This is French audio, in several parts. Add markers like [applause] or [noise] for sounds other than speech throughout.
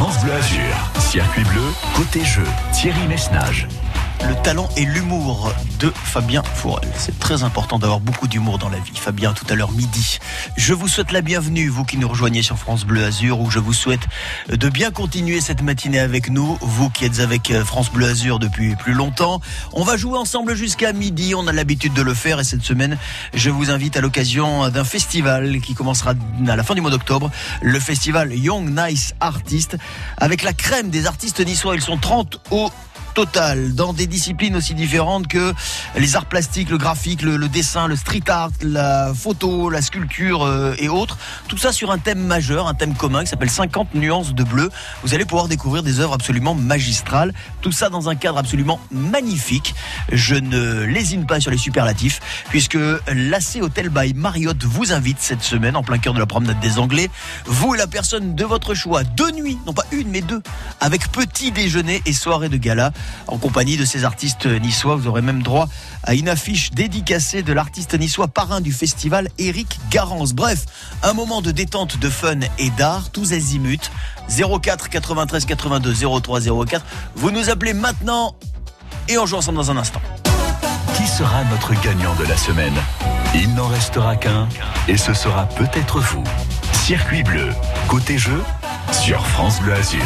France Bleu Azur. Circuit bleu, côté jeu, Thierry Messnage le talent et l'humour de Fabien Fourel. C'est très important d'avoir beaucoup d'humour dans la vie. Fabien, tout à l'heure midi. Je vous souhaite la bienvenue, vous qui nous rejoignez sur France Bleu Azur, où je vous souhaite de bien continuer cette matinée avec nous, vous qui êtes avec euh, France Bleu Azur depuis plus longtemps. On va jouer ensemble jusqu'à midi, on a l'habitude de le faire et cette semaine, je vous invite à l'occasion d'un festival qui commencera à la fin du mois d'octobre, le festival Young Nice Artist, avec la crème des artistes niçois. Ils sont 30 au total dans des disciplines aussi différentes que les arts plastiques, le graphique, le, dessin, le street art, la photo, la sculpture euh, et autres. Tout ça sur un thème majeur, un thème commun qui s'appelle 50 nuances de bleu. Vous allez pouvoir découvrir des œuvres absolument magistrales. Tout ça dans un cadre absolument magnifique. Je ne lésine pas sur les superlatifs puisque l'AC Hotel by Marriott vous invite cette semaine en plein cœur de la promenade des Anglais. Vous et la personne de votre choix, deux nuits, non pas une mais deux, avec petit déjeuner et soirée de gala en compagnie de ces artistes niçois. Vous aurez même droit à une affiche dédicacée de l'artiste niçois parrain du festival, Eric Garance. Bref, un moment de détente, de fun et d'art, tous azimuts. 04 93 82 03 04. Vous nous appelez maintenant et on joue ensemble dans un instant. Qui sera notre gagnant de la semaine? Il n'en restera qu'un et ce sera peut-être vous. Circuit bleu, côté jeu, sur France Bleu Azur.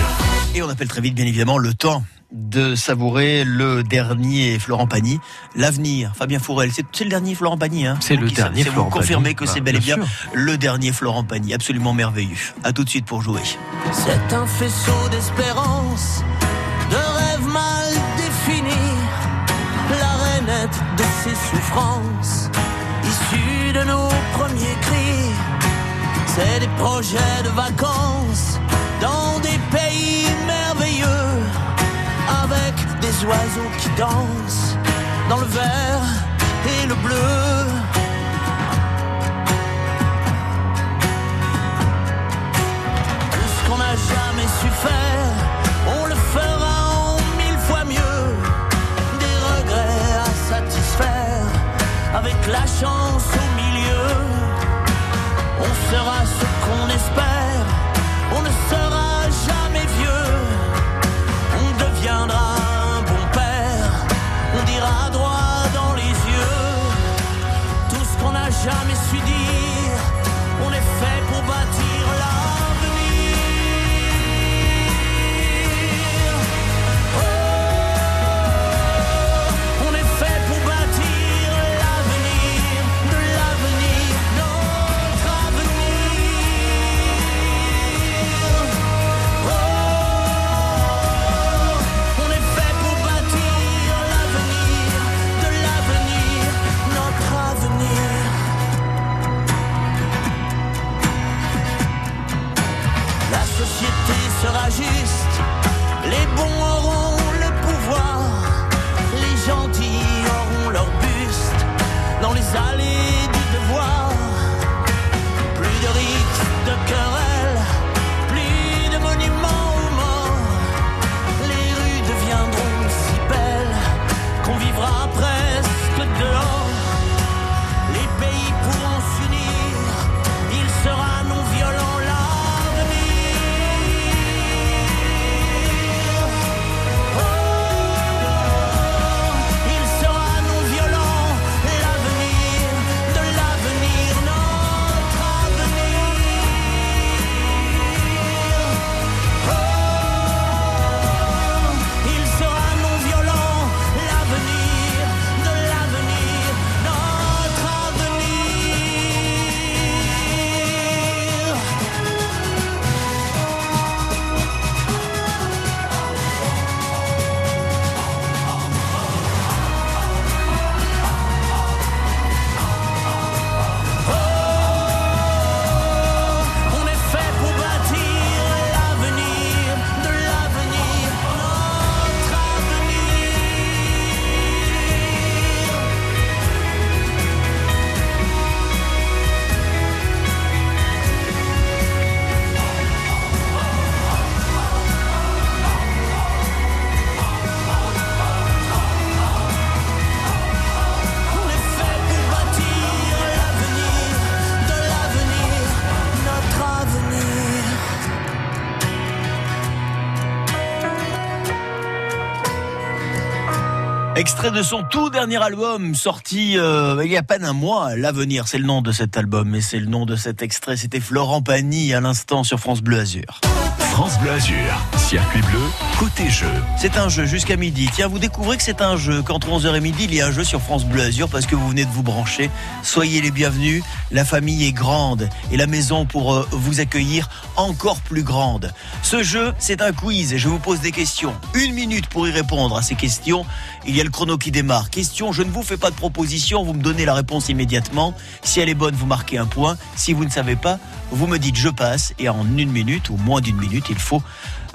Et on appelle très vite, bien évidemment, le temps de savourer le dernier Florent Pagny. L'avenir, Fabien Fourel, c'est le dernier Florent Pagny. Hein c'est le dernier Florent Vous confirmez que c'est bel et bien, le dernier Florent Pagny, absolument merveilleux. À tout de suite pour jouer. C'est un faisceau d'espérance, de rêves mal définis, la rainette de ses souffrances, issue de nos premiers cris. C'est des projets de vacances dans des pays des oiseaux qui dansent dans le vert et le bleu. Tout ce qu'on n'a jamais su faire, on le fera en mille fois mieux. Des regrets à satisfaire, avec la chance au milieu. On sera ce qu'on espère, De son tout dernier album sorti euh, il y a à peine un mois, L'avenir, c'est le nom de cet album et c'est le nom de cet extrait. C'était Florent Pagny à l'instant sur France Bleu Azur. France Bleu Azur, bleu, côté jeu. C'est un jeu jusqu'à midi. Tiens, vous découvrez que c'est un jeu. Qu'entre 11h et midi, il y a un jeu sur France Bleu Azur parce que vous venez de vous brancher. Soyez les bienvenus. La famille est grande et la maison pour euh, vous accueillir encore plus grande. Ce jeu, c'est un quiz je vous pose des questions. Une minute pour y répondre à ces questions. Il y a le chrono qui démarre. Question, je ne vous fais pas de proposition, vous me donnez la réponse immédiatement. Si elle est bonne, vous marquez un point. Si vous ne savez pas, vous me dites je passe et en une minute ou moins d'une minute, il faut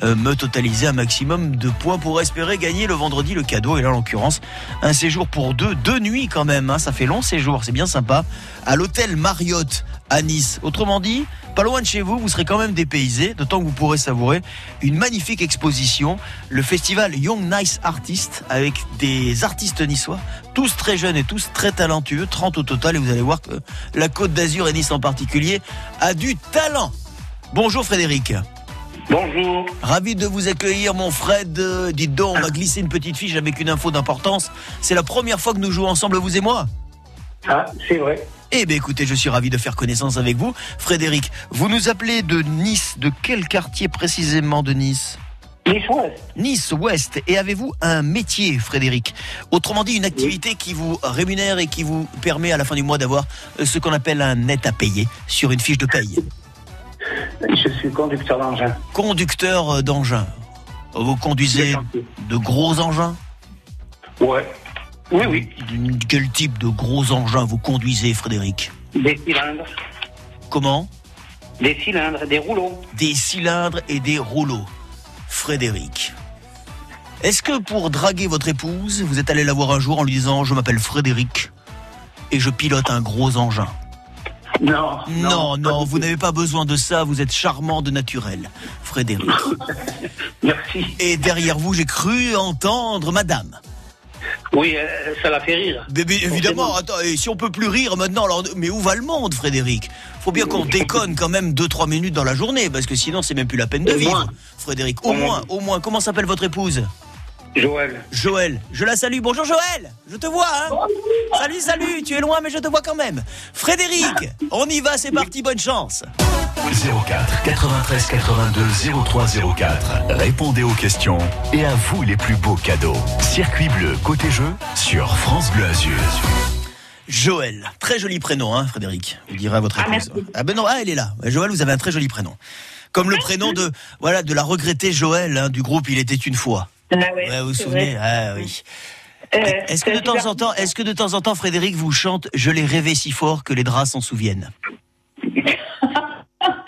me totaliser un maximum de points pour espérer gagner le vendredi le cadeau. Et là, en l'occurrence, un séjour pour deux, deux nuits quand même. Hein. ça fait long séjour, c'est bien sympa. À l'hôtel Marriott à Nice. Autrement dit, pas loin de chez vous, vous serez quand même dépaysé, d'autant que vous pourrez savourer une magnifique exposition, le festival Young Nice Artists, avec des artistes niçois, tous très jeunes et tous très talentueux, 30 au total, et vous allez voir que la Côte d'Azur et Nice en particulier a du talent. Bonjour Frédéric. Bonjour. Ravi de vous accueillir, mon Fred. Euh, dites donc, on m'a glissé une petite fiche avec une info d'importance. C'est la première fois que nous jouons ensemble, vous et moi. Ah, c'est vrai. Eh bien écoutez, je suis ravi de faire connaissance avec vous. Frédéric, vous nous appelez de Nice. De quel quartier précisément de Nice? Nice Ouest. Nice Ouest. Et avez-vous un métier, Frédéric? Autrement dit, une activité qui vous rémunère et qui vous permet à la fin du mois d'avoir euh, ce qu'on appelle un net à payer sur une fiche de paye. Je suis conducteur d'engin. Conducteur d'engin. Vous conduisez de gros engins Ouais. Oui, oui. Quel type de gros engins vous conduisez, Frédéric Des cylindres. Comment Des cylindres, des rouleaux. Des cylindres et des rouleaux. Frédéric. Est-ce que pour draguer votre épouse, vous êtes allé la voir un jour en lui disant Je m'appelle Frédéric et je pilote un gros engin Non. Non, non, vous n'avez pas besoin de ça, vous êtes charmant de naturel, Frédéric. [laughs] Merci. Et derrière vous, j'ai cru entendre Madame. Oui, euh, ça l'a fait rire. Mais, mais évidemment, attends, et si on peut plus rire maintenant, alors, mais où va le monde, Frédéric? Faut bien qu'on déconne quand même 2-3 minutes dans la journée, parce que sinon c'est même plus la peine de Au vivre. moins. Frédéric, au Au moins. moins, au moins, comment s'appelle votre épouse? Joël. Joël, je la salue. Bonjour Joël, je te vois, hein Salut, salut, tu es loin, mais je te vois quand même. Frédéric, on y va, c'est parti, bonne chance. 04 93 82 03 04. Répondez aux questions et à vous les plus beaux cadeaux. Circuit bleu, côté jeu, sur France Bleu Azur. Joël, très joli prénom, hein, Frédéric. Vous direz à votre Ah, épouse. merci. Ah ben non, ah, elle est là. Joël, vous avez un très joli prénom. Comme le prénom de, voilà, de la regrettée Joël hein, du groupe Il était une fois. Ah ouais, Ouais, vous vous souvenez vrai. Ah oui. Euh, Est-ce que c'est de temps super en temps, est-ce que de temps en temps, Frédéric vous chante Je l'ai rêvé si fort que les draps s'en souviennent?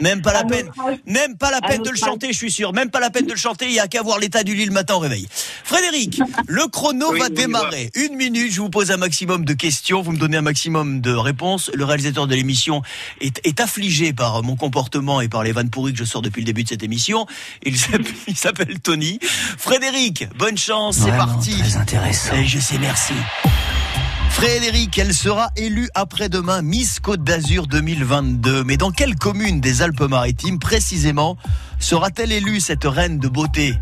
Même pas la peine, notre âge. même pas la À peine de le chanter, je suis sûr. Même pas la peine de le chanter. Il y a qu'à voir l'état du lit le matin au réveil. Frédéric, [laughs] le chrono Oui, va démarrer. Une minute, je vous pose un maximum de questions. Vous me donnez un maximum de réponses. Le réalisateur de l'émission est, est affligé par mon comportement et par les vannes pourries que je sors depuis le début de cette émission. Il s'appelle- [laughs] il s'appelle Tony. Frédéric, bonne chance. C'est parti. Très intéressant. Et je sais, merci. Frédéric, elle sera élue après-demain Miss Côte d'Azur 2022. Mais dans quelle commune des Alpes-Maritimes précisément sera-t-elle élue cette reine de beauté?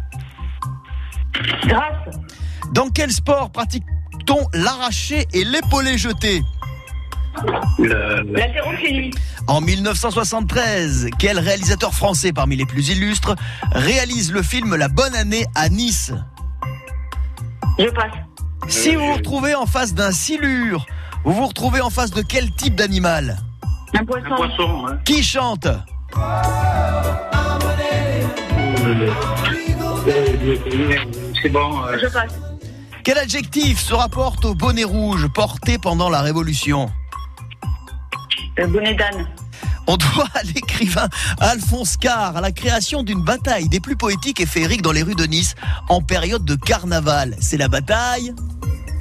Grâce, Dans quel sport pratique-t-on l'arraché et l'épaulé jeté? Le... En 1973, quel réalisateur français parmi les plus illustres réalise le film La Bonne Année à Nice? Je passe. Si vous vous retrouvez en face d'un silure, vous vous retrouvez en face de quel type d'animal Un Un poisson. Qui chante C'est bon. euh, je passe. Quel adjectif se rapporte au bonnet rouge porté pendant la Révolution Le bonnet d'âne, On doit à l'écrivain Alphonse Carr à la création d'une bataille des plus poétiques et féeriques dans les rues de Nice en période de carnaval. C'est la bataille.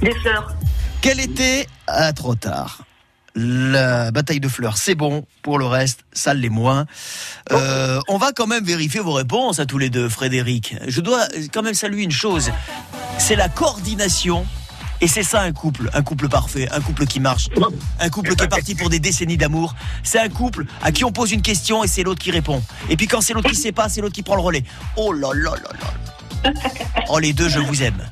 Des fleurs, Quelle était Ah, trop tard. La bataille de fleurs, c'est bon. Pour le reste, ça l'est moins. Euh, on va quand même vérifier vos réponses à tous les deux, Frédéric. Je dois quand même saluer une chose. C'est la coordination. Et c'est ça un couple, un couple parfait, un couple qui marche, un couple qui est parti pour des décennies d'amour. C'est un couple à qui on pose une question et c'est l'autre qui répond. Et puis quand c'est l'autre qui sait pas, c'est l'autre qui prend le relais. Oh là là là là. Oh les deux, je vous aime.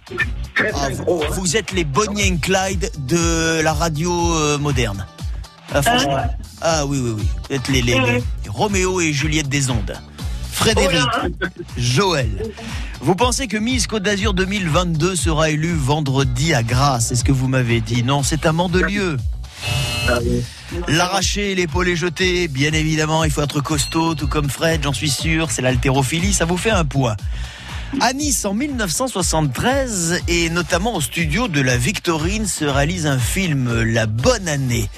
Ah, vous êtes les Bonnie and Clyde de la radio euh, moderne. Ah, franchement. Ah oui, oui, oui. Vous êtes les, les, Roméo et Juliette des ondes. Frédéric, Oh. Joël, vous pensez que Miss Côte d'Azur 2022 sera élue vendredi à Grasse C'est ce que vous m'avez dit? Non, c'est à Mandelieu. Ah. L'arracher, l'épaule est jetée, bien évidemment, il faut être costaud, tout comme Fred, j'en suis sûr, c'est l'haltérophilie, ça vous fait un poids. À Nice, en 1973, et notamment au studio de la Victorine, se réalise un film, La Bonne Année.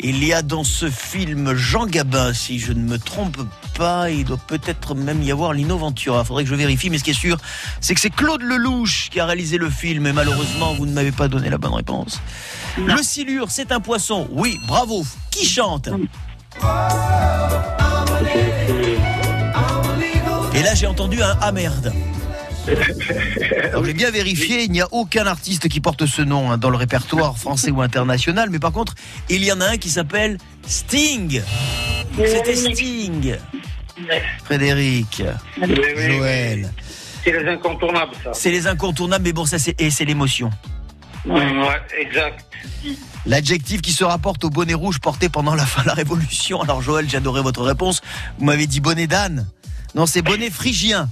Il y a dans ce film Jean Gabin, si je ne me trompe pas, il doit peut-être même y avoir Lino Ventura. Faudrait que je vérifie, mais ce qui est sûr, c'est que c'est Claude Lelouch qui a réalisé le film, et malheureusement, vous ne m'avez pas donné la bonne réponse. Le silure, c'est un poisson. Oui, bravo. Qui chante? Et là, j'ai entendu un ah merde. J'ai bien vérifié, il n'y a aucun artiste qui porte ce nom hein, dans le répertoire français ou international, mais par contre, il y en a un qui s'appelle Sting. C'était Sting. Frédéric. Joël. C'est les incontournables, ça. C'est les incontournables, mais bon, ça c'est et c'est l'émotion. Ouais, exact. L'adjectif qui se rapporte au bonnet rouge porté pendant la fin de la Révolution. Alors Joël, j'adorais votre réponse. Vous m'avez dit bonnet d'âne. Non, c'est bonnet phrygien.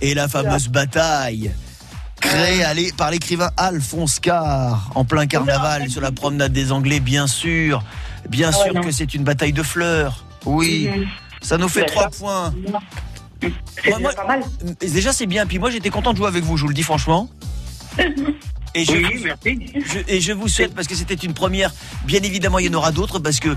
Et la fameuse bataille créée à l'é- par l'écrivain Alphonse Carr en plein carnaval sur la promenade des Anglais, bien sûr. Bien sûr non. que c'est une bataille de fleurs. Oui, ça nous fait trois points. C'est Moi, moi- déjà pas mal. Déjà, c'est bien. Puis moi, j'étais content de jouer avec vous, je vous le dis franchement. Et je, Oui, merci. je- et je vous souhaite, parce que c'était une première, bien évidemment, il y en aura d'autres, parce que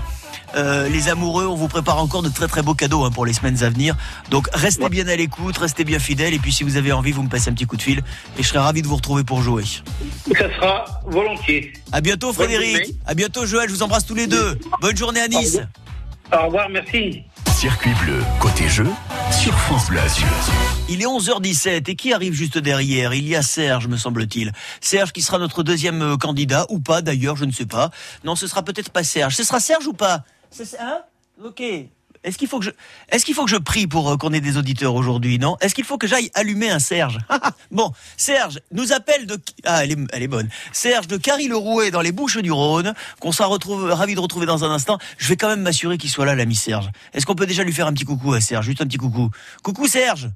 euh, les amoureux, on vous prépare encore de très très beaux cadeaux hein, pour les semaines à venir. Donc restez bien à l'écoute, restez bien fidèles, et puis si vous avez envie, vous me passez un petit coup de fil, et je serai ravi de vous retrouver pour jouer. Ça sera volontiers. À bientôt, Frédéric. À bientôt, Joël. Je vous embrasse tous les deux. Bonne journée à Nice. Au revoir, merci. Circuit bleu, côté jeu, sur France Bleu Azur. Il est 11h17 et qui arrive juste derrière? Il y a Serge, me semble-t-il. Serge qui sera notre deuxième euh, candidat, ou pas d'ailleurs, je ne sais pas. Non, ce sera peut-être pas Serge. Ce sera Serge ou pas? C'est- Hein? Ok. Est-ce qu'il faut que je, est-ce qu'il faut que je prie pour euh, qu'on ait des auditeurs aujourd'hui, non? Est-ce qu'il faut que j'aille allumer un Serge? [laughs] Bon, Serge nous appelle de, ah, elle est, elle est bonne. Serge de Carry-le-Rouet dans les Bouches du Rhône, qu'on sera retrouve, ravi de retrouver dans un instant. Je vais quand même m'assurer qu'il soit là, l'ami Serge. Est-ce qu'on peut déjà lui faire un petit coucou à Serge? Juste un petit coucou. Coucou Serge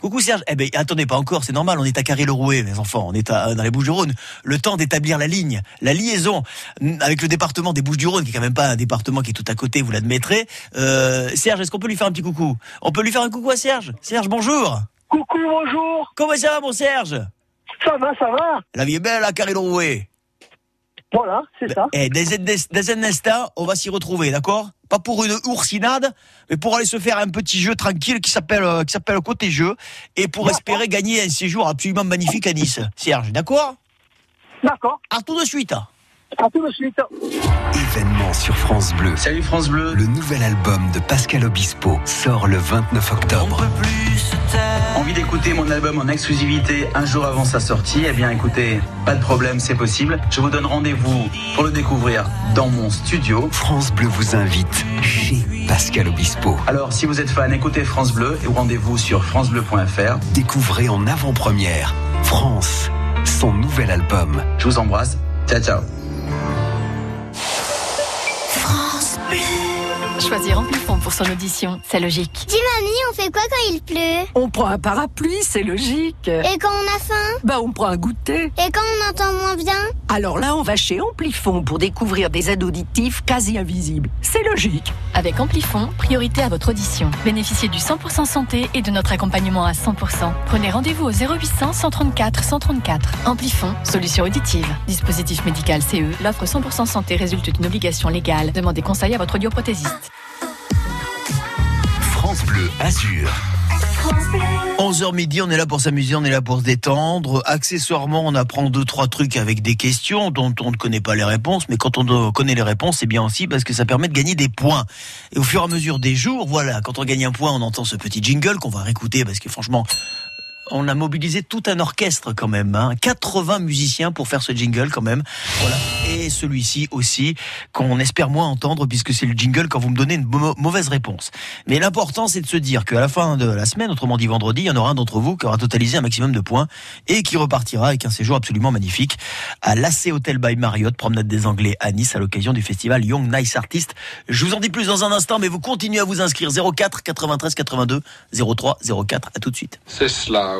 Coucou Serge. Eh ben attendez pas encore, c'est normal, on est à Carré-le-Rouet, mes enfants, on est à- dans les Bouches-du-Rhône. Le temps d'établir la ligne, la liaison mm, avec le département des Bouches-du-Rhône, qui est quand même pas un département qui est tout à côté, vous l'admettrez. Euh, Serge, est-ce qu'on peut lui faire un petit coucou? On peut lui faire un coucou à Serge? Serge, bonjour. Coucou, bonjour. Comment ça va, mon Serge? Ça va, ça va. La vie est belle à Carré-le-Rouet. Voilà, c'est ça. Eh, dans, un- dans un instant, on va s'y retrouver, d'accord? Pas pour une oursinade, mais pour aller se faire un petit jeu tranquille qui s'appelle euh, qui s'appelle côté jeu et pour espérer gagner un séjour absolument magnifique à Nice. Serge, d'accord? D'accord. À tout de suite. À tout de suite. Événement sur France Bleu. Salut France Bleu. Le nouvel album de Pascal Obispo sort le 29 On octobre. peut plus se taire. Envie d'écouter mon album en exclusivité un jour avant sa sortie? Eh bien écoutez, pas de problème, c'est possible. Je vous donne rendez-vous pour le découvrir dans mon studio. France Bleu vous invite chez Pascal Obispo. Alors si vous êtes fan, écoutez France Bleu et rendez-vous sur francebleu.fr. Découvrez en avant-première France, son nouvel album. Je vous embrasse. Ciao ciao. France Bleu. Choisir Amplifon pour son audition, c'est logique. Dis mamie, on fait quoi quand il pleut? On prend un parapluie, c'est logique. Et quand on a faim? Bah, on prend un goûter. Et quand on entend moins bien? Alors là, on va chez Amplifon pour découvrir des aides auditives quasi invisibles. C'est logique. Avec Amplifon, priorité à votre audition. Bénéficiez du 100% santé et de notre accompagnement à 100%. Prenez rendez-vous au 0800 134 134. Amplifon, solution auditive. Dispositif médical CE. L'offre 100% santé résulte d'une obligation légale. Demandez conseil à votre audioprothésiste. Bleu Azur. 11h midi, on est là pour s'amuser, on est là pour se détendre. Accessoirement, on apprend deux, trois trucs avec des questions dont on ne connaît pas les réponses, mais quand on connaît les réponses, c'est bien aussi parce que ça permet de gagner des points. Et au fur et à mesure des jours, voilà, quand on gagne un point, on entend ce petit jingle qu'on va réécouter parce que franchement, on a mobilisé tout un orchestre quand même, hein. 80 musiciens pour faire ce jingle quand même. Voilà. Et celui-ci aussi, qu'on espère moins entendre puisque c'est le jingle quand vous me donnez une mau- mauvaise réponse. Mais l'important, c'est de se dire qu'à la fin de la semaine, autrement dit vendredi, il y en aura un d'entre vous qui aura totalisé un maximum de points et qui repartira avec un séjour absolument magnifique à l'AC Hotel by Marriott, promenade des Anglais à Nice à l'occasion du festival Young Nice Artist. Je vous en dis plus dans un instant, mais vous continuez à vous inscrire 04 93 82 03 04. À tout de suite. C'est cela,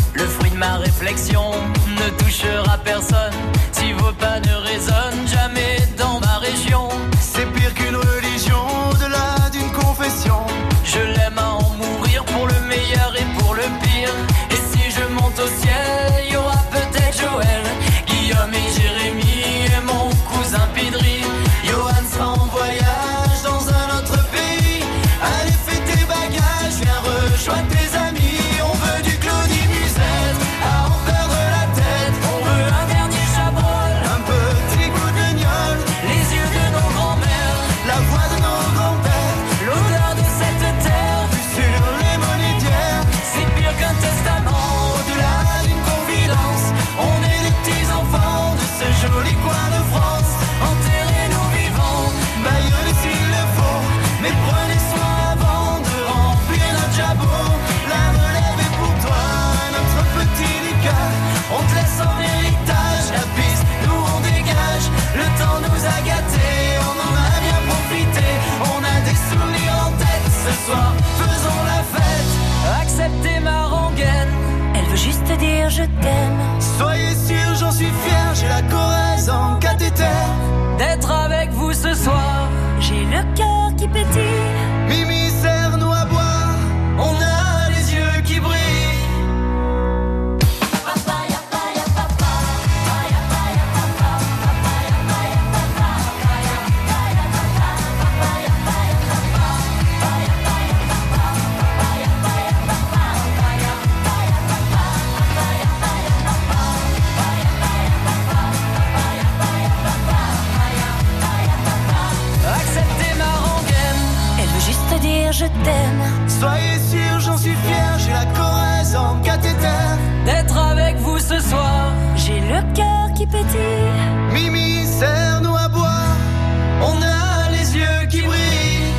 Ma réflexion ne touchera personne si vos pas ne résonnent jamais dans ma région. C'est pire qu'une religion, au-delà d'une confession. Je l'aime je t'aime. Soyez sûrs, j'en suis fier, j'ai la Corrèze en cathéter. Soyez sûrs, j'en suis fier, j'ai la Corrèze en cathéter. D'être avec vous ce soir, J'ai le cœur qui pétille. Mimi, serre-nous à boire, on a les yeux qui brillent.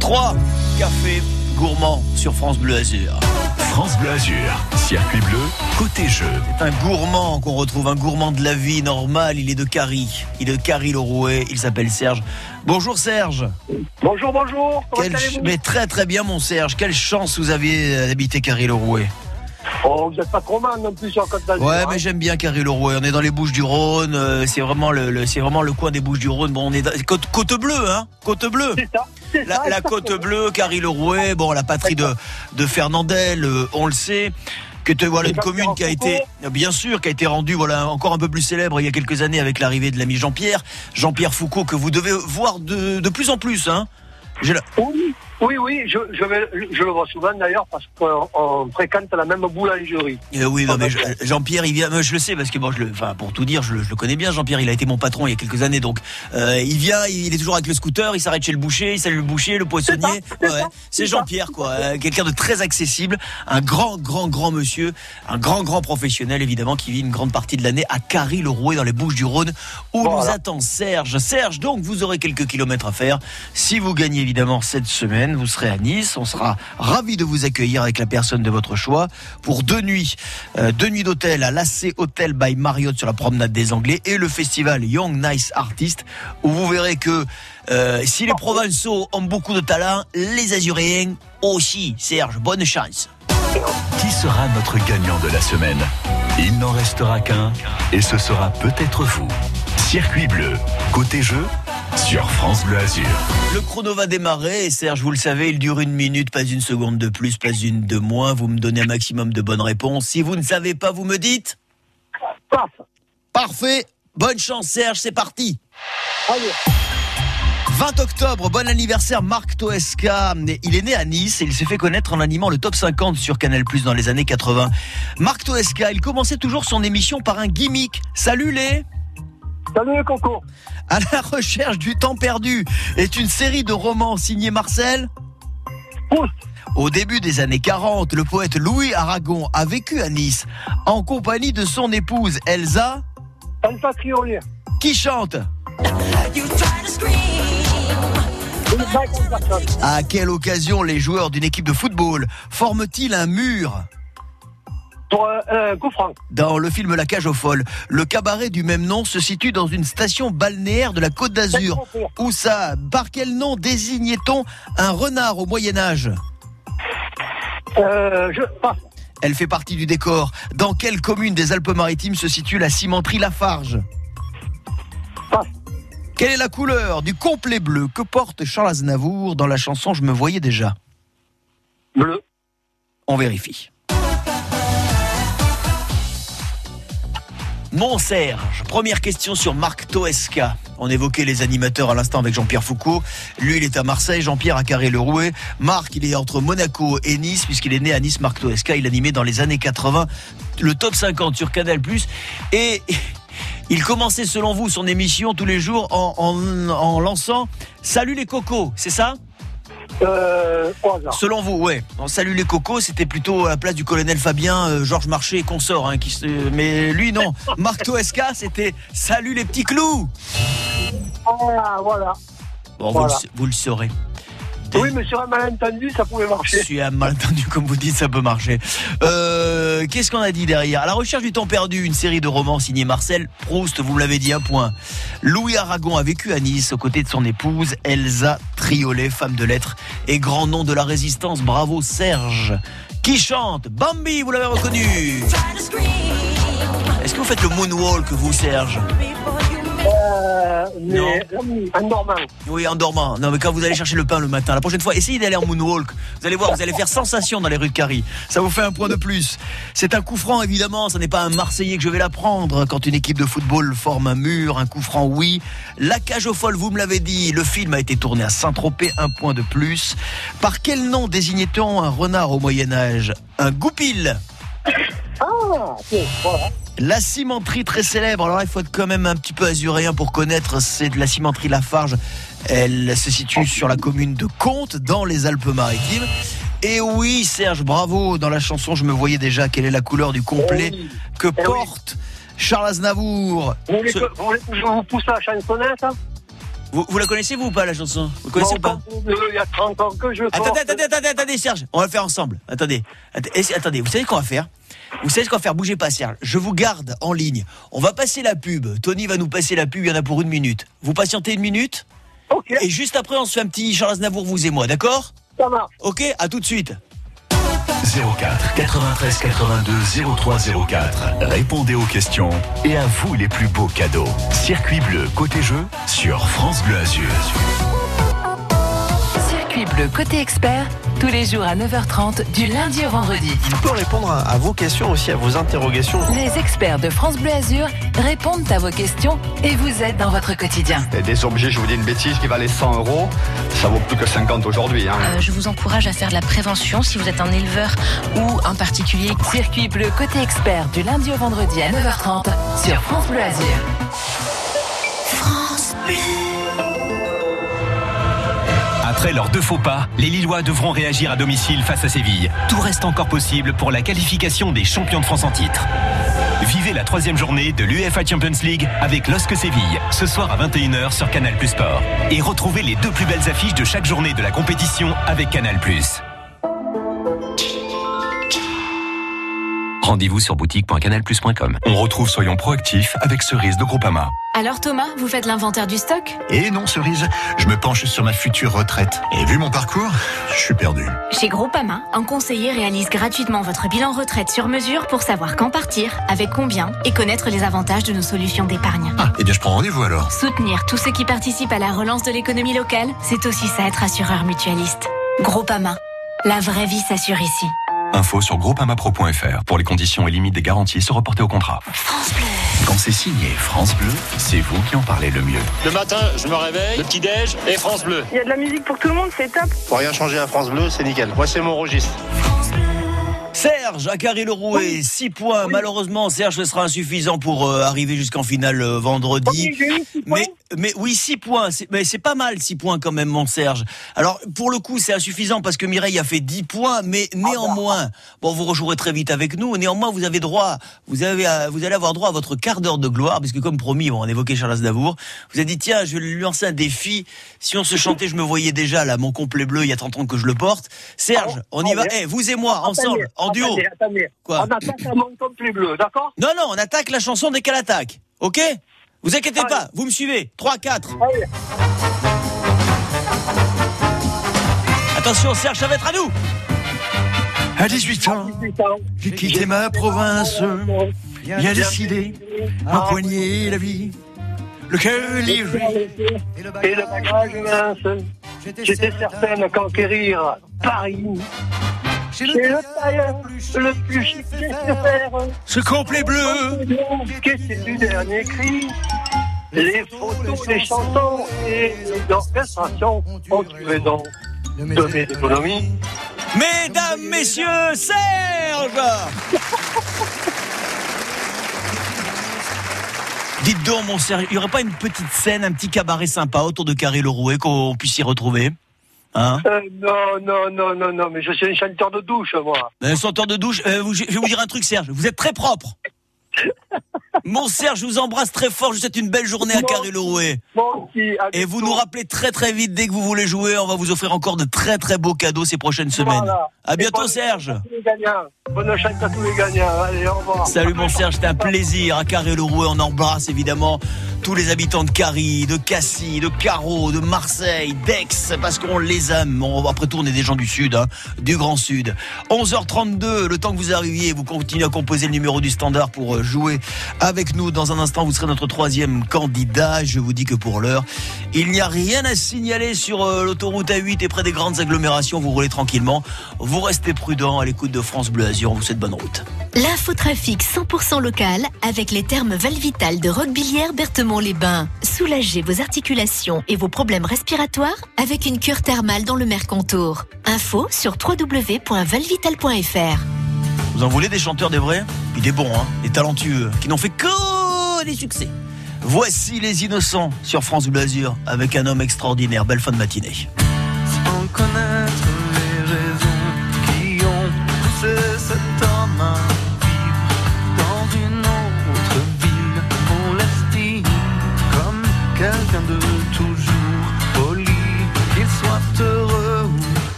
3 cafés gourmands sur France Bleu Azur. France Bleu Azur, circuit bleu, côté jeu. C'est un gourmand qu'on retrouve, un gourmand de la vie normale. Il est de Carrie. Il est de Carrie le Rouet. Il s'appelle Serge. Bonjour Serge. Bonjour, bonjour. Quelle mais très très bien mon Serge. Quelle chance vous aviez euh, d'habiter Carrie le Rouet. Oh, vous n'êtes pas trop mal non plus sur Côte d'Azur. Ouais, hein. mais j'aime bien Carrie le Rouet. On est dans les Bouches du Rhône. euh, c'est vraiment le, le- c'est vraiment le coin des Bouches du Rhône. Bon, on est dans, côte, côte bleue, hein. Côte bleue. C'est ça. La, côte bleue, Carrie le Rouet. Bon, la patrie de de Fernandel, euh, on le sait. Que te- voilà une commune qui a été bien sûr qui a été rendue voilà encore un peu plus célèbre il y a quelques années avec l'arrivée de l'ami Jean-Pierre Jean-Pierre Foucault que vous devez voir de, de plus en plus hein. La- Oui, oui, oui, je, je, vais- je le vois souvent d'ailleurs parce qu'on on fréquente la même boulangerie. Euh, oui, non, Ah, mais je- Jean-Pierre, il vient. moi, Je le sais parce que bon, je le, enfin, pour tout dire, je le, je le connais bien. Jean-Pierre, il a été mon patron il y a quelques années, donc euh, il vient, il est toujours avec le scooter, il s'arrête chez le boucher, il salue le boucher, le poissonnier. c'est Ouais, c'est Jean-Pierre, quoi. Euh, Quelqu'un de très accessible, un grand, grand, grand monsieur, un grand, grand professionnel évidemment qui vit une grande partie de l'année à Carry-le-Rouet dans les Bouches-du-Rhône, où nous attend Serge. Serge, donc vous aurez quelques kilomètres à faire si vous gagnez évidemment cette semaine. Vous serez à Nice. On sera ravis de vous accueillir avec la personne de votre choix pour deux nuits. Euh, deux nuits d'hôtel à l'AC Hotel by Marriott sur la promenade des Anglais et le festival Young Nice Artist où vous verrez que euh, si les Provençaux ont beaucoup de talent, les Azuréens aussi. Serge, bonne chance. Qui sera notre gagnant de la semaine? Il n'en restera qu'un et ce sera peut-être vous. Circuit bleu, côté jeu, sur France Bleu Azur. Le chrono va démarrer et Serge, vous le savez, il dure une minute, pas une seconde de plus, pas une de moins. Vous me donnez un maximum de bonnes réponses. Si vous ne savez pas, vous me dites Parfait. Bonne chance Serge, c'est parti. 20 octobre, bon anniversaire Marc Toesca. Il est né à Nice et il s'est fait connaître en animant le top 50 sur Canal Plus dans les années 80. Marc Toesca, il commençait toujours son émission par un gimmick. Salut les Salut les À la recherche du temps perdu est une série de romans signés Marcel. Au début des années 40, le poète Louis Aragon a vécu à Nice en compagnie de son épouse Elsa. Elsa. Qui chante? À quelle occasion les joueurs d'une équipe de football forment-ils un mur? Pour euh, franc. Dans le film La cage aux folles, le cabaret du même nom se situe dans une station balnéaire de la Côte d'Azur. Où ça Par quel nom désignait-on un renard au Moyen Âge Euh, je passe. Elle fait partie du décor. Dans quelle commune des Alpes-Maritimes se situe la cimenterie Lafarge? Quelle est la couleur du complet bleu que porte Charles Aznavour dans la chanson Je me voyais déjà? Bleu. On vérifie. Serge, première question sur Marc Toesca. On évoquait les animateurs à l'instant avec Jean-Pierre Foucault. Lui, il est à Marseille, Jean-Pierre à Carré-le-Rouet. Marc, il est entre Monaco et Nice, puisqu'il est né à Nice, Marc Toesca. Il animait dans les années 80 le top 50 sur Canal+. Et [laughs] il commençait, selon vous, son émission tous les jours en lançant « Salut les cocos », c'est ça? Euh, au hasard. Selon vous, ouais. En Salut les cocos, c'était plutôt à la place du colonel Fabien, euh, Georges Marché et consort. Hein, qui. Mais lui, non. [laughs] Marc Toesca, c'était Salut les petits clous. Ah, voilà. Bon, Voilà. vous, le, vous le saurez. Oui, mais sur un malentendu, ça pouvait marcher. Si un malentendu, comme vous dites, ça peut marcher. Euh, Qu'est-ce qu'on a dit derrière? À la recherche du temps perdu, une série de romans signés Marcel Proust, vous me l'avez dit, un point. Louis Aragon a vécu à Nice aux côtés de son épouse Elsa Triolet, femme de lettres et grand nom de la résistance. Bravo Serge. Qui chante? Bambi, vous l'avez reconnu. Est-ce que vous faites le moonwalk, vous, Serge? Euh, mais en dormant. Oui, en dormant. Non, mais quand vous allez chercher le pain le matin, la prochaine fois, essayez d'aller en moonwalk. Vous allez voir, vous allez faire sensation dans les rues de Carie. Ça vous fait un point de plus. C'est un coup franc, évidemment. Ce n'est pas un Marseillais que je vais l'apprendre. Quand une équipe de football forme un mur, un coup franc, oui. La cage aux folles, vous me l'avez dit. Le film a été tourné à Saint-Tropez, un point de plus. Par quel nom désignait-on un renard au Moyen-Âge Un goupil. Ah, voilà. La cimenterie très célèbre, alors il faut être quand même un petit peu azuréen pour connaître, c'est de la cimenterie Lafarge. Elle se situe sur la commune de Comte, dans les Alpes-Maritimes. Et oui, Serge, bravo, dans la chanson, je me voyais déjà quelle est la couleur du complet que porte Charles Aznavour. Vous voulez Ce- que vous voulez que je vous pousse la chansonnette hein? Vous, vous la connaissez, vous ou pas, la chanson? Vous connaissez pas? Il y a 30 ans que je Attendez, attendez, attendez, attendez, Serge. On va le faire ensemble. Attendez. Att- essa- Attendez, vous savez qu'on va faire? Vous savez ce qu'on va faire? Bougez pas, Serge. Je vous garde en ligne. On va passer la pub. Tony va nous passer la pub. Il y en a pour une minute. Vous patientez une minute? Et juste après, on se fait un petit Charles Aznavour, vous et moi, d'accord? Ça marche. Ok, à tout de suite. 04 93 82 03 04. Répondez aux questions et à vous les plus beaux cadeaux. Circuit bleu côté jeu sur France Bleu Azur. Circuit bleu côté expert, tous les jours à 9h30 du lundi au vendredi. Il peut répondre à, à vos questions aussi, à vos interrogations. Les experts de France Bleu Azur répondent à vos questions et vous aident dans votre quotidien. Et Des objets, je vous dis une bêtise, qui valaient 100 euros, ça vaut plus que 50 aujourd'hui. hein. Euh, je vous encourage à faire de la prévention si vous êtes un éleveur ou un particulier. Circuit bleu côté expert du lundi au vendredi à 9h30 sur France Bleu Azur. France Bleu. Après leurs deux faux pas, les Lillois devront réagir à domicile face à Séville. Tout reste encore possible pour la qualification des champions de France en titre. Vivez la troisième journée de l'UEFA Champions League avec LOSC Séville, ce soir à 21h sur Canal Plus Sport. Et retrouvez les deux plus belles affiches de chaque journée de la compétition avec Canal Plus. Rendez-vous sur boutique.canalplus.com. On retrouve Soyons proactifs avec Cerise de Groupama. Alors Thomas, vous faites l'inventaire du stock? Et non, Cerise, je me penche sur ma future retraite. Et vu mon parcours, je suis perdu. Chez Groupama, un conseiller réalise gratuitement votre bilan retraite sur mesure pour savoir quand partir, avec combien et connaître les avantages de nos solutions d'épargne. Ah, et bien je prends rendez-vous alors. Soutenir tous ceux qui participent à la relance de l'économie locale, c'est aussi ça être assureur mutualiste. Groupama, la vraie vie s'assure ici. Info sur groupamapro.fr pour les conditions et limites des garanties se reporter au contrat. France Bleu. Quand c'est signé France Bleu, c'est vous qui en parlez le mieux. Le matin, je me réveille, le petit-déj et France Bleu. Il y a de la musique pour tout le monde, c'est top. Pour rien changer à France Bleu, c'est nickel. Moi, c'est mon registre. Serge à Carré-le-Rouet, 6 points. Malheureusement, Serge, ce sera insuffisant pour euh, arriver jusqu'en finale euh, vendredi. mais, mais oui, 6 points. Mais c'est pas mal, 6 points quand même, mon Serge. Alors, pour le coup, c'est insuffisant parce que Mireille a fait 10 points, mais néanmoins, bon, vous rejouerez très vite avec nous. Néanmoins, vous avez droit, vous avez, euh, vous allez avoir droit à votre quart d'heure de gloire, parce que comme promis, bon, on évoquait Charles Aznavour. Vous avez dit, tiens, je vais lui lancer un défi. Si on se [laughs] chantait, je me voyais déjà, là, mon complet bleu, il y a 30 ans que je le porte. Serge, on y va. Eh, vous et moi, ensemble, en duo. Attendez, attendez. Quoi On attaque mon complet bleu, d'accord? Non, non, on attaque la chanson dès qu'elle attaque. Ok? Vous inquiétez pas, vous me suivez. 3, 4. Attention, Serge, ça va être à nous. À 18 ans, j'ai quitté ma province, bien décidé à empoigner la vie. Le cœur léger Et le bagage mince. J'étais certaine conquérir Paris. Chez le tailleur le plus chic de faire. Ce complet bleu. Qu'est-ce que c'est du dernier cri? Les photos, les chansons et les orchestrations ont tué donc de mes économies. Mesdames, messieurs, Serge [laughs] Dites donc, mon Serge, il n'y aurait pas une petite scène, un petit cabaret sympa autour de Carré-le-Rouet qu'on puisse y retrouver? Hein Euh, non, non, non, non, non, mais je suis un chanteur de douche, moi. Un senteur de douche, euh, je vais vous dire un truc, Serge. Vous êtes très propre. Mon Serge, je vous embrasse très fort. Je vous souhaite une belle journée à si, à Et vous nous rappelez très très vite dès que vous voulez jouer. On va vous offrir encore de très très beaux cadeaux ces prochaines semaines. Voilà. À bientôt, bonne Serge. Bonne chance à tous les gagnants. Allez, au revoir. Salut mon Serge, c'était un plaisir à Carré-le-Rouet. On embrasse évidemment tous les habitants de Carry, de Cassis, de Carreau, de Marseille, d'Aix, parce qu'on les aime. On- après tout, on est des gens du Sud, hein, du Grand Sud. 11h32, le temps que vous arriviez, vous continuez à composer le numéro du standard pour euh, jouer avec nous. Dans un instant, vous serez notre troisième candidat. Je vous dis que pour l'heure, il n'y a rien à signaler sur euh, l'autoroute A8 et près des grandes agglomérations. Vous roulez tranquillement. Vous restez prudent à l'écoute de France Bleu Azur. Vous souhaite bonne route. L'infotrafic 100% local avec les termes Valvital de Roquebillière Berthemont-les-Bains. Soulagez vos articulations et vos problèmes respiratoires avec une cure thermale dans le Mercantour. Info sur www.valvital.fr. Vous en voulez des chanteurs des vrais? Puis des bons, hein, des talentueux, qui n'ont fait que des succès. Voici les innocents sur France Bleu Azur avec un homme extraordinaire. Belle fin de matinée.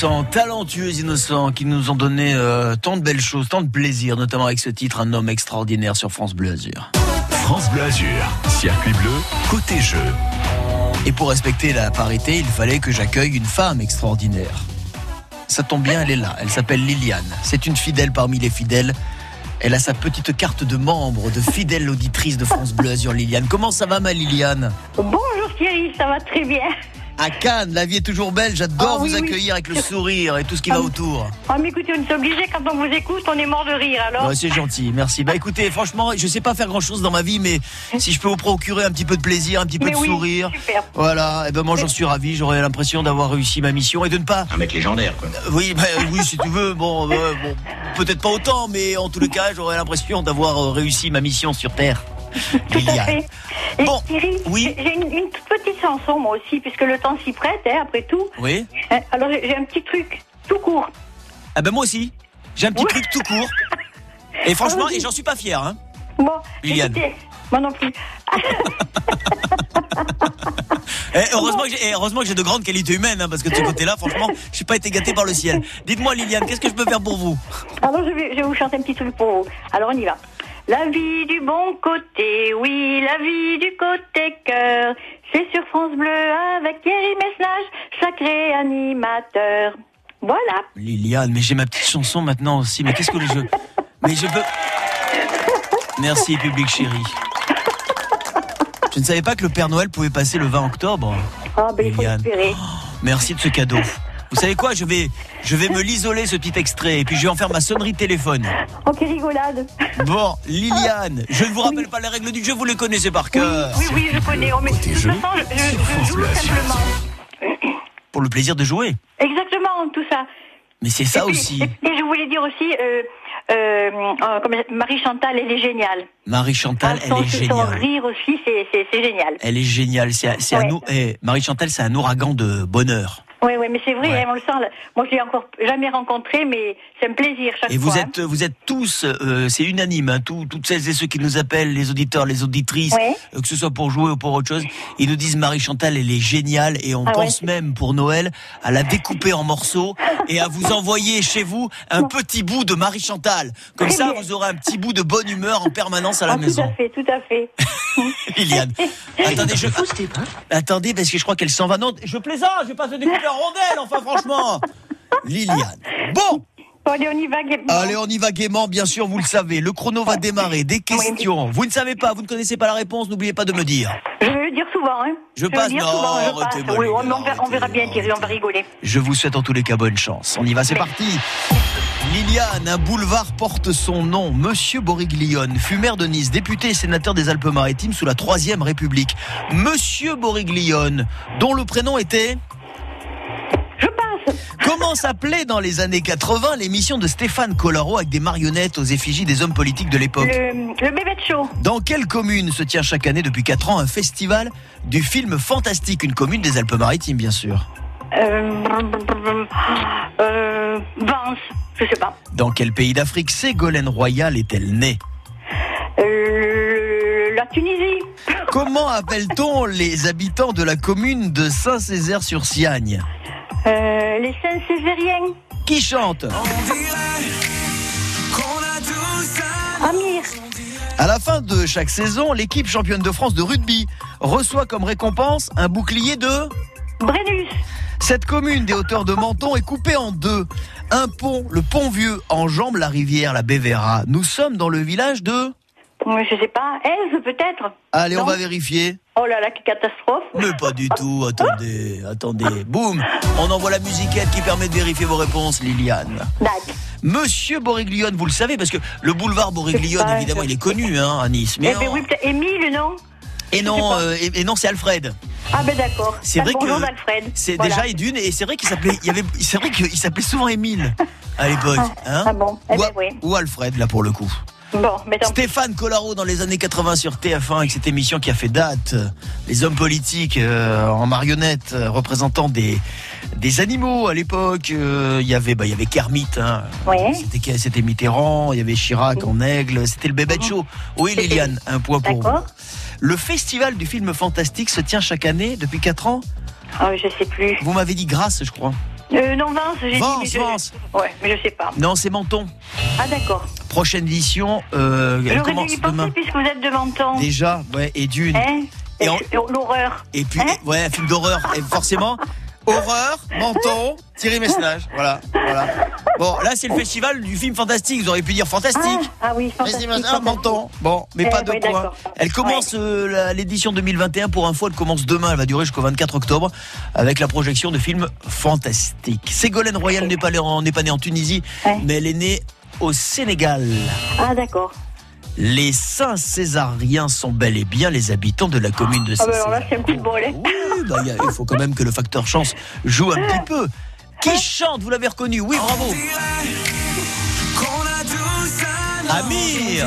Innocents, talentueux innocents, qui nous ont donné euh, tant de belles choses, tant de plaisir, notamment avec ce titre, Un homme extraordinaire sur France Bleu Azur. France Bleu Azur, circuit bleu, côté jeu. Et pour respecter la parité, il fallait que j'accueille une femme extraordinaire. Ça tombe bien, elle est là. Elle s'appelle Liliane. C'est une fidèle parmi les fidèles. Elle a sa petite carte de membre, de fidèle auditrice de France Bleu Azur, Liliane. Comment ça va, ma Liliane? Bonjour Thierry, ça va très bien. À Cannes, la vie est toujours belle. J'adore Ah oui, vous oui. accueillir avec le sourire et tout ce qui va Ah. autour. Ah mais écoutez, on est obligé quand on vous écoute, on est mort de rire alors. Ouais, c'est gentil, merci. Bah écoutez, franchement, je sais pas faire grand chose dans ma vie, mais si je peux vous procurer un petit peu de plaisir, un petit peu Mais de oui, sourire, super. voilà, et ben moi j'en suis ravi. J'aurais l'impression d'avoir réussi ma mission et de ne pas. Un mec légendaire, quoi. Euh, Oui, bah, oui, si tu veux. Bon, euh, bon peut-être pas autant, mais en tous les cas, j'aurais l'impression d'avoir euh, réussi ma mission sur Terre. Tout à fait. Et Bon, Thierry, oui. j'ai une, une toute petite chanson moi aussi, puisque le temps s'y prête, hein, après tout. Oui. Hein, Alors j'ai un petit truc, tout court. Ah ben moi aussi. J'ai un petit truc tout court. Et franchement, et j'en suis pas fier, hein. Bon, Liliane. écoutez, moi non plus. [laughs] Eh, heureusement que j'ai eh, heureusement que j'ai de grandes qualités humaines, hein, parce que de ce [laughs] côté-là, franchement, je suis pas été gâté par le ciel. Dites-moi, Liliane, qu'est-ce que je peux faire pour vous? Alors je vais, je vais vous chanter un petit truc pour vous. Alors on y va. La vie du bon côté, oui, la vie du côté cœur. C'est sur France Bleu avec Thierry Messnage, sacré animateur. Voilà. Liliane, mais j'ai ma petite chanson maintenant aussi. Mais qu'est-ce que je. Mais je veux. Merci, public chéri. Je ne savais pas que le Père Noël pouvait passer le 20 octobre. Ah ben il faut. Merci de ce cadeau. Vous savez quoi Je vais, je vais me l'isoler ce petit extrait et puis je vais en faire ma sonnerie de téléphone. Oh quelle rigolade. Bon, Liliane, je ne vous rappelle pas les règles du jeu, vous les connaissez par cœur. Oui, oui, je connais. Oh, mais de toute jeu façon, je, je- je joue simplement. Pour le plaisir de jouer. Exactement, tout ça. Mais c'est ça Et puis- aussi. Et, et je voulais dire aussi, euh, euh, comme Marie Chantal, elle est géniale. Marie Chantal, elle Son- est Son géniale. rire aussi, c'est- génial. Elle est géniale. C'est, Ouais. ou- eh, Marie Chantal, c'est un ouragan de bonheur. Oui, oui, mais c'est vrai, hein, on le sent. là. Moi, je l'ai encore jamais rencontré, mais c'est un plaisir chaque Et vous fois. hein. êtes, vous êtes tous, euh, c'est unanime, hein, tous- toutes celles et ceux qui nous appellent, les auditeurs, les auditrices, Ouais. euh, que ce soit pour jouer ou pour autre chose, ils nous disent Marie Chantal, elle est géniale et on Ah ouais. pense même pour Noël à la découper en morceaux et à vous envoyer chez vous un petit bout de Marie Chantal. Comme Très ça, bien. vous aurez un petit bout de bonne humeur en permanence à la Ah, Tout maison. à fait, tout à fait. [laughs] Liliane. [laughs] Attendez, je. Attendez, parce que je crois qu'elle s'en va. Non, je plaisante, je vais pas se en rondelles, enfin, franchement. Liliane. Bon. allez, on y va gaiement. Allez, on y va gaiement, bien sûr, vous le savez. Le chrono va démarrer. Des questions. Vous ne savez pas, vous ne connaissez pas la réponse, n'oubliez pas de me dire. Je vais le dire souvent, hein. Je passe, dire non, souvent, je passe. arrêtez-moi, Oui, on, verra, on verra bien, Thierry, on va rigoler. Je vous souhaite en tous les cas bonne chance. On y va, c'est parti. Liliane, un boulevard porte son nom. Monsieur Boriglione fut maire de Nice, député et sénateur des Alpes-Maritimes sous la Troisième République. Monsieur Boriglione, dont le prénom était. [laughs] Comment s'appelait dans les années 80 l'émission de Stéphane Collaro avec des marionnettes aux effigies des hommes politiques de l'époque Le, le bébé de show. Dans quelle commune se tient chaque année depuis 4 ans un festival du film fantastique Une commune des Alpes-Maritimes, bien sûr. Euh, euh, Vence, je sais pas. Dans quel pays d'Afrique Ségolène Royal est-elle née Euh, la Tunisie. Comment [laughs] appelle-t-on les habitants de la commune de Saint-Césaire-sur-Siagne? Euh, les Saint-Césariens. Qui chante Amir. À la fin de chaque saison, l'équipe championne de France de rugby reçoit comme récompense un bouclier de Brennus. Cette commune des hauteurs de Menton est coupée en deux. Un pont, le pont vieux, enjambe la rivière, la Bévéra. Nous sommes dans le village de... Je sais pas. Elze, peut-être Allez, on va vérifier. Oh là là, quelle catastrophe. Mais pas du tout, attendez, attendez. Boum, on envoie la musiquette qui permet de vérifier vos réponses, Liliane. Monsieur Boriglione, vous le savez, parce que le boulevard Boriglione, pas, évidemment, il est connu hein, à Nice. Mais eh ben en- oui. Émile, non? Et non, euh, et, et non, c'est Alfred. Ah ben d'accord. C'est Ah, vrai que c'est Voilà. déjà Edune et c'est vrai qu'il s'appelait, il y avait, c'est vrai qu'il s'appelait souvent Émile à l'époque, [laughs] hein ah bon, eh ben oui. ou Alfred là pour le coup. Bon. Stéphane Collaro dans les années 80 sur TF1 avec cette émission qui a fait date, euh, les hommes politiques euh, en marionnettes euh, représentant des des animaux à l'époque. euh, Il y avait bah il y avait Kermit, hein. Ouais. c'était c'était Mitterrand, il y avait Chirac en aigle, c'était le bébé de show. Oui Liliane, un point pour vous. Le festival du film fantastique se tient chaque année depuis 4 ans? Ah, je sais plus. Vous m'avez dit grâce, je crois. Euh, non, Vince, j'ai dit. Vence, mais je... Vence. Ouais, mais je sais pas. Non, c'est Menton. Ah d'accord. Prochaine édition, euh, elle J'aurais dû commence y penser demain. puisque vous êtes de Menton. Déjà, ouais, et d'une. Hein Et en- L'horreur. Et puis, ouais, un film d'horreur. Et forcément, horreur, menton, Thierry Messnage. Voilà, voilà. Bon, là, c'est le festival du film fantastique. Vous auriez pu dire fantastique. Ah oui, fantastique. Messnage, menton. Bon, mais Eh, pas de quoi. d'accord. Elle commence euh, l'édition 2021 pour info. Elle commence demain. Elle va durer jusqu'au 24 octobre avec la projection de films fantastiques. Ségolène Royal pas, n'est pas née en Tunisie, mais elle est née au Sénégal. Ah d'accord. Les Saint-Césariens sont bel et bien les habitants de la commune de Ah ben alors Saint-César. là, c'est un coup de bol. hein. Oui, bah, a- il faut quand même que le facteur chance joue un petit peu. Qui chante Vous l'avez reconnu? Oui, bravo. Amir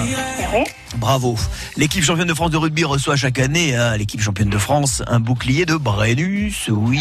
Bravo. L'équipe championne de France de rugby reçoit chaque année, hein, l'équipe championne de France, un bouclier de Brennus, oui.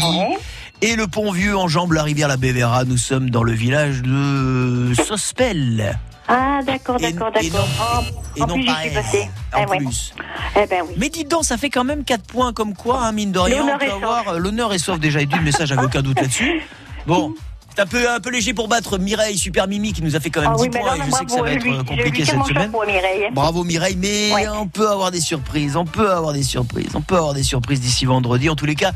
Et le pont vieux enjambe la rivière la Bévéra. Nous sommes dans le village de Sospel. Ah d'accord, d'accord, d'accord. En, et en plus, j'y suis en Eh ouais. plus. Eh ben oui. Mais dites donc, ça fait quand même 4 points comme quoi, hein, mine de rien. L'honneur on peut avoir, euh, L'honneur est sauf déjà d'une, mais ça, j'avais aucun doute là-dessus. [laughs] Bon. C'est un peu, un peu léger pour battre Mireille, Super Mimi, qui nous a fait quand même Ah 10 oui, mais points. et je sais que ça va être lui, euh, compliqué cette semaine. Mireille. Bravo Mireille, mais on peut avoir des surprises, on peut avoir des surprises, on peut avoir des surprises d'ici vendredi. En tous les cas,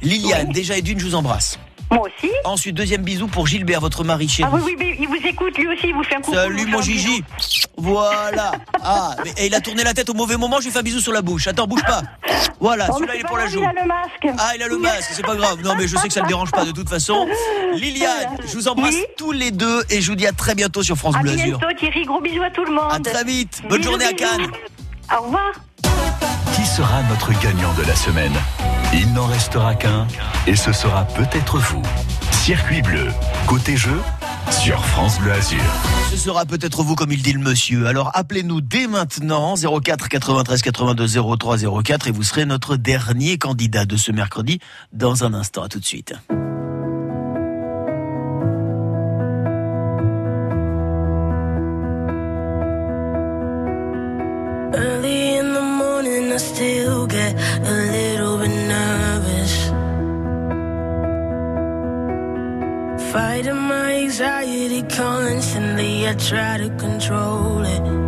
Liliane, déjà et d'une, je vous embrasse. Moi aussi. Ensuite, deuxième bisou pour Gilbert, votre mari chéri. Ah oui, oui, mais il vous écoute, lui aussi, il vous fait un coucou. Salut mon Gigi. Voilà. [laughs] Ah, mais, et il a tourné la tête au mauvais moment, je lui fais un bisou sur la bouche. Attends, bouge pas. Voilà, celui-là il est c'est pour pas la grave, joue. Il a le masque. Ah, il a le masque, c'est pas grave. Non, mais je sais que ça le dérange pas de toute façon. [laughs] Liliane, je vous embrasse tous les deux et je vous dis à très bientôt sur France À Bleu Azur. bientôt, Thierry. Gros bisous à tout le monde. À très vite. Bonne Bisous, journée à bisous. Cannes. Au revoir. Sera notre gagnant de la semaine? Il n'en restera qu'un et ce sera peut-être vous. Circuit bleu, côté jeu, sur France Bleu Azur. Ce sera peut-être vous comme il dit le monsieur. Alors appelez-nous dès maintenant 04 93 82 03 04 et vous serez notre dernier candidat de ce mercredi dans un instant. À tout de suite. Still get a little bit nervous. Fighting my anxiety constantly, I try to control it.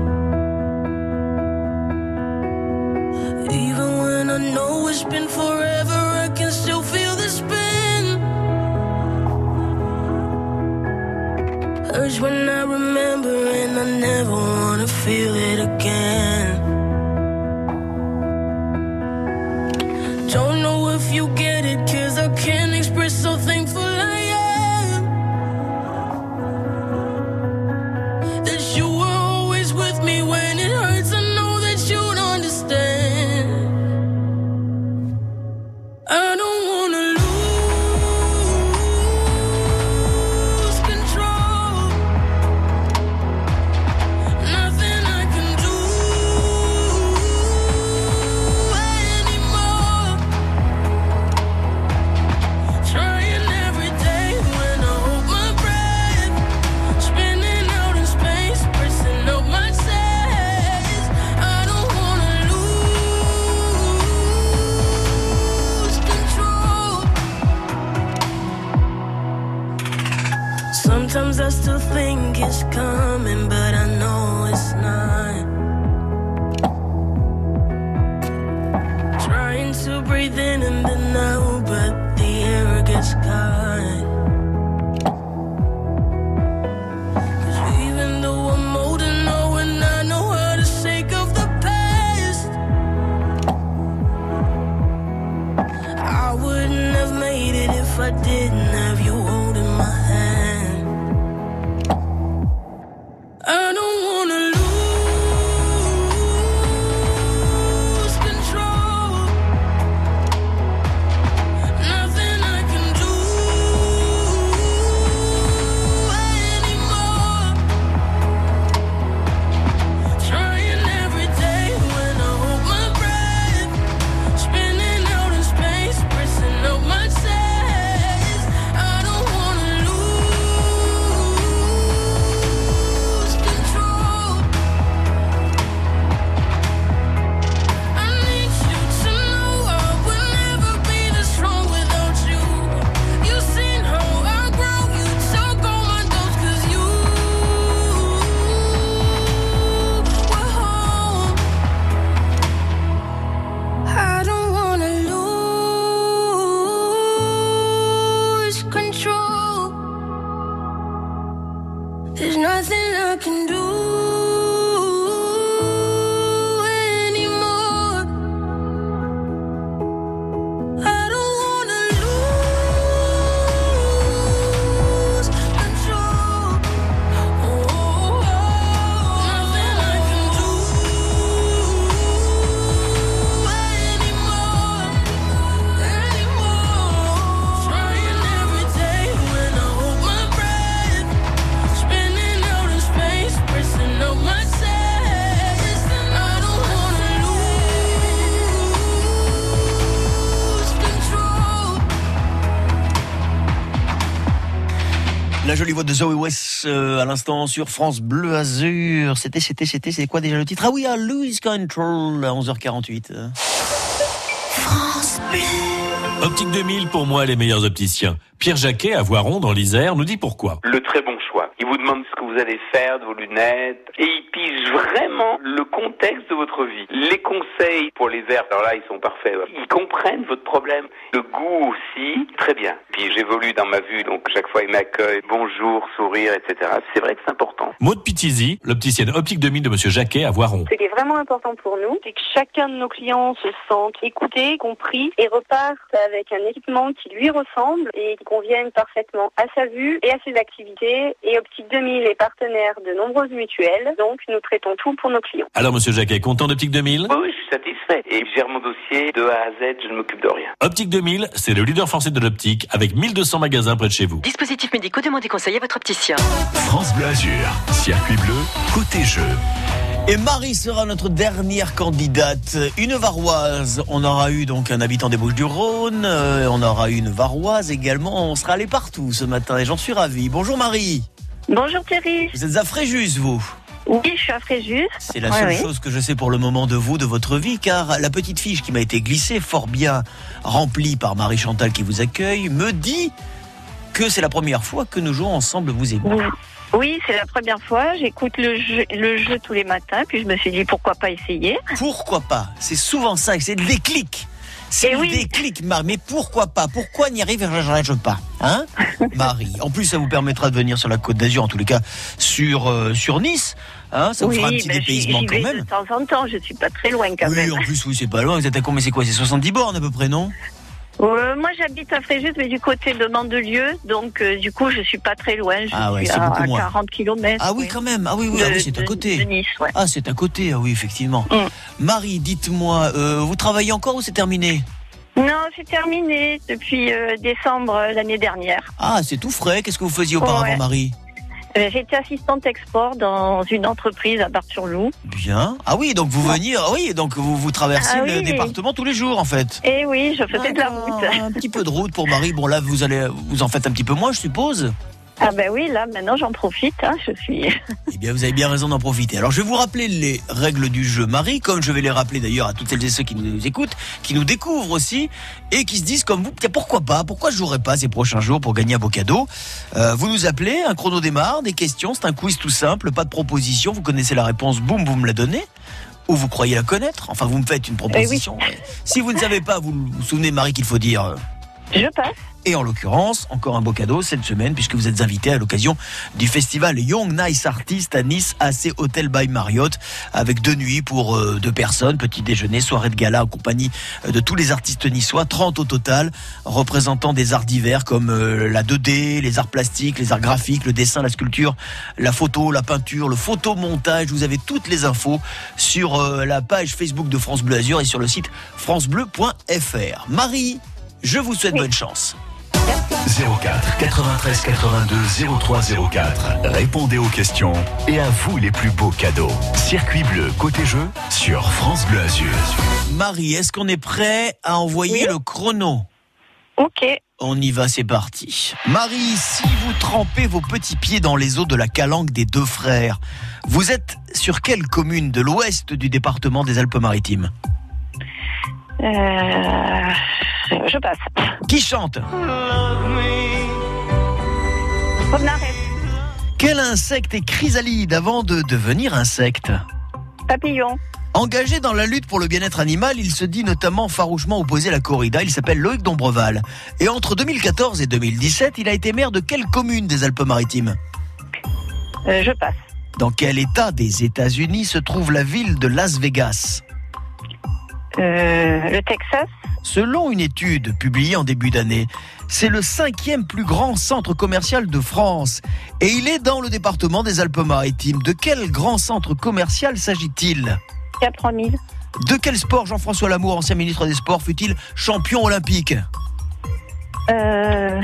sky jolie voix de Zoé West euh, à l'instant sur France Bleu Azur. C'était, c'était, c'était, c'est quoi déjà le titre? Ah oui, à Lose Control à 11h48. France Bleu. Optique 2000, pour moi, les meilleurs opticiens. Pierre Jacquet, à Voiron, dans l'Isère, nous dit pourquoi. Le très bon choix. Il vous demande ce que vous allez faire de vos lunettes et il pige vraiment le contexte de votre vie. Les conseils pour les verres, alors là, ils sont parfaits. Ils comprennent votre problème. Le goût aussi, très bien. Puis j'évolue dans ma vue, donc chaque fois ils m'accueillent, bonjour, sourire, etc. C'est vrai que c'est important. Maud Pitizi, l'opticienne Optique 2000 de Monsieur Jacquet, à Voiron. Ce qui est vraiment important pour nous, c'est que chacun de nos clients se sente écouté, compris et reparte avec un équipement qui lui ressemble et qui convienne parfaitement à sa vue et à ses activités. Et Optique 2000 est partenaire de nombreuses mutuelles, donc nous traitons tout pour nos clients. Alors, Monsieur Jacquet, content d'Optique 2000 Oui, oui, je suis satisfait. Et je gère mon dossier de A à Z, je ne m'occupe de rien. Optique 2000, c'est le leader français de l'optique, avec 1200 magasins près de chez vous. Dispositifs médicaux, demandez conseil à votre opticien. France Bleu Azur, circuit bleu, côté jeu. Et Marie sera notre dernière candidate, une varoise. On aura eu donc un habitant des Bouches-du-Rhône, euh, on aura eu une varoise également. On sera allé partout ce matin et j'en suis ravi. Bonjour Marie. Bonjour Thierry. Vous êtes à Fréjus, vous Oui, je suis à Fréjus. C'est la seule oui. chose que je sais pour le moment de vous, de votre vie, car la petite fiche qui m'a été glissée, fort bien remplie par Marie Chantal qui vous accueille, me dit que c'est la première fois que nous jouons ensemble, vous et moi. Oui, c'est la première fois. J'écoute le jeu, le jeu tous les matins, puis je me suis dit pourquoi pas essayer. Pourquoi pas? C'est souvent ça, c'est le déclic. C'est le déclic, Marie. Mais pourquoi pas? Pourquoi n'y arriverais-je pas Hein? [laughs] Marie. En plus, ça vous permettra de venir sur la Côte d'Azur, en tous les cas, sur, euh, sur Nice. Hein, ça vous oui, fera un petit ben, dépaysement quand même. de temps en temps. Je suis pas très loin quand Oui, même. en plus, oui, c'est pas loin. Vous êtes à combien C'est quoi C'est 70 bornes à peu près, non? Euh, moi, j'habite à Fréjus, mais du côté de Mandelieu, donc euh, du coup, je suis pas très loin. Je Ah ouais, suis c'est à, à moins. 40 km. Ah oui, quand même. Ah oui, oui, ah oui, c'est à côté. De Nice, ouais. Ah, c'est à côté, ah oui, effectivement. Marie, dites-moi, euh, vous travaillez encore ou c'est terminé? Non, c'est terminé depuis décembre l'année dernière. Ah, c'est tout frais. Qu'est-ce que vous faisiez auparavant, Ouais. Marie? J'étais assistante export dans une entreprise à Bar-sur-Loup. Bien. Ah oui, donc vous veniez, ah oui, donc vous, vous traversez Ah le oui. département tous les jours, en fait. Et oui, je faisais de la route. Un petit peu de route pour Marie. Bon, là, vous allez, vous en faites un petit peu moins, je suppose. Ah ben oui, là, maintenant, j'en profite. hein, je suis... [laughs] Eh bien, vous avez bien raison d'en profiter. Alors, je vais vous rappeler les règles du jeu, Marie, comme je vais les rappeler d'ailleurs à toutes celles et ceux qui nous écoutent, qui nous découvrent aussi, et qui se disent comme vous, tiens, pourquoi pas, pourquoi je jouerai pas ces prochains jours pour gagner un beau cadeau Euh, Vous nous appelez, un chrono démarre, des questions, c'est un quiz tout simple, pas de proposition, vous connaissez la réponse, boum, vous me la donnez. Ou vous croyez la connaître Enfin, vous me faites une proposition. mais Si vous ne savez pas, vous vous souvenez, Marie, qu'il faut dire. Je et en l'occurrence, encore un beau cadeau cette semaine, puisque vous êtes invité à l'occasion du festival Young Nice Artist à Nice, AC Hotel by Marriott, avec deux nuits pour euh, deux personnes, petit déjeuner, soirée de gala en compagnie euh, de tous les artistes niçois, 30 au total, représentant des arts divers comme euh, la 2D, les arts plastiques, les arts graphiques, le dessin, la sculpture, la photo, la peinture, le photomontage. Vous avez toutes les infos sur la page Facebook de France Bleu Azur et sur le site francebleu.fr. Marie, je vous souhaite bonne chance. 04 93 82 03 04. Répondez aux questions et à vous les plus beaux cadeaux. Circuit bleu côté jeu sur France Bleu Azur. Marie, est-ce qu'on est prêt à envoyer le chrono? Ok. On y va, c'est parti. Marie, si vous trempez vos petits pieds dans les eaux de la calanque des deux frères, vous êtes sur quelle commune de l'ouest du département des Alpes-Maritimes? Je passe. Qui chante? Polnareff. Quel insecte est chrysalide avant de devenir insecte? Papillon. Engagé dans la lutte pour le bien-être animal, il se dit notamment farouchement opposé à la corrida. Il s'appelle Loïc Dombreval. Et entre 2014 et 2017, il a été maire de quelle commune des Alpes-Maritimes? Euh, je passe. Dans quel état des États-Unis se trouve la ville de Las Vegas? Euh, le Texas. Selon une étude publiée en début d'année, c'est le cinquième plus grand centre commercial de France. Et il est dans le département des Alpes-Maritimes. De quel grand centre commercial s'agit-il? 4000. De quel sport Jean-François Lamour, ancien ministre des Sports, fut-il champion olympique? Euh,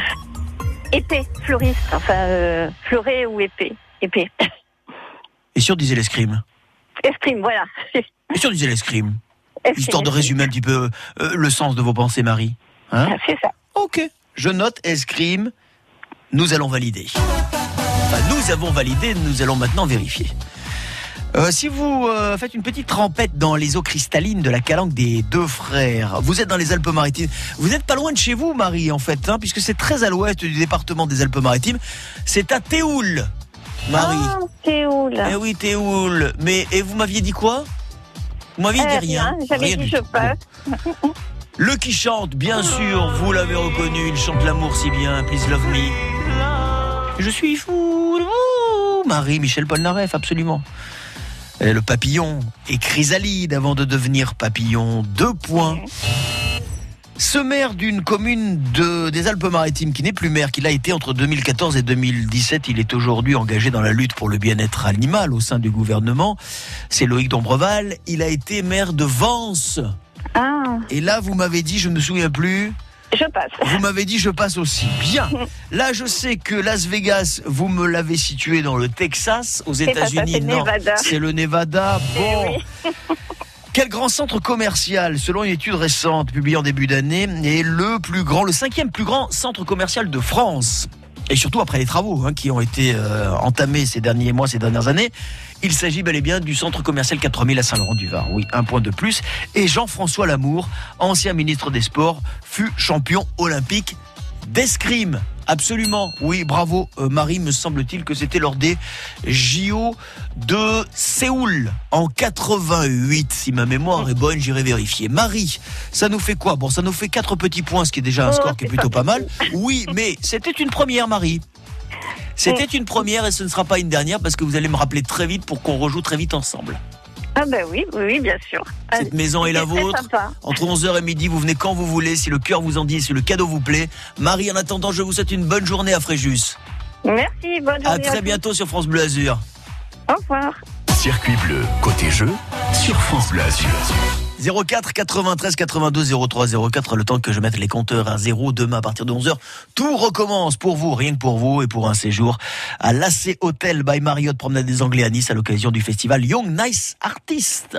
épée. Fleuriste. Enfin, euh, fleuret ou épée. Épée. Et sur disait l'escrime Escrime, voilà. Et sur disait l'escrime Escrime, Histoire de résumer un petit peu euh, le sens de vos pensées, Marie. Hein C'est ça. Ok. Je note escrime. Nous allons valider. Enfin, nous avons validé, nous allons maintenant vérifier. Euh, si vous euh, faites une petite trempette dans les eaux cristallines de la calanque des deux frères, vous êtes dans les Alpes-Maritimes. Vous n'êtes pas loin de chez vous, Marie, en fait, hein, puisque c'est très à l'ouest du département des Alpes-Maritimes. C'est à Théoul, Marie. Ah, Théoul. Eh oui, Théoul. Mais et vous m'aviez dit quoi? Vous m'aviez dit Euh, rien. J'avais Rien dit du je tout. passe. [laughs] Le qui chante, bien sûr, vous l'avez reconnu, il chante l'amour si bien, Please Love Me. Je suis fou de vous. Marie, Michel Polnareff, absolument. Et le papillon est chrysalide avant de devenir papillon. Deux points. Ce maire d'une commune de, des Alpes-Maritimes, qui n'est plus maire, qu'il a été entre 2014 et 2017, il est aujourd'hui engagé dans la lutte pour le bien-être animal au sein du gouvernement. C'est Loïc Dombreval. Il a été maire de Vence. Ah, Et là, vous m'avez dit, je ne me souviens plus. je passe. Vous m'avez dit, je passe aussi. Bien. [laughs] Là, je sais que Las Vegas, vous me l'avez situé dans le Texas, aux États-Unis. c'est Non, Nevada. c'est le Nevada. Eh Bon. oui. [laughs] Quel grand centre commercial, selon une étude récente publiée en début d'année, est le plus grand, le cinquième plus grand centre commercial de France? Et surtout après les travaux hein, qui ont été euh, entamés ces derniers mois, ces dernières années. Il s'agit bel et bien du centre commercial 4000 à Saint-Laurent-du-Var. Oui, un point de plus. Et Jean-François Lamour, ancien ministre des Sports, fut champion olympique d'escrime. Absolument, oui, bravo euh, Marie, me semble-t-il que c'était lors des JO de Séoul en 88. Si ma mémoire est bonne, j'irai vérifier. Marie, ça nous fait quoi? Bon, ça nous fait quatre petits points, ce qui est déjà un score qui est plutôt pas mal. Oui, mais c'était une première, Marie. C'était une première et ce ne sera pas une dernière parce que vous allez me rappeler très vite pour qu'on rejoue très vite ensemble. Ah ben oui, oui, bien sûr. Cette maison est la vôtre. Entre 11h et midi, vous venez quand vous voulez, si le cœur vous en dit, si le cadeau vous plaît. Marie, en attendant, je vous souhaite une bonne journée à Fréjus. Merci, bonne journée. À très bientôt sur France Bleu Azur. Au revoir. Circuit bleu côté jeu sur France Bleu Azur. 04 93 82 03 04, le temps que je mette les compteurs à zéro demain à partir de 11h. Tout recommence pour vous, rien que pour vous et pour un séjour à l'AC Hotel by Marriott Promenade des Anglais à Nice à l'occasion du festival Young Nice Artist.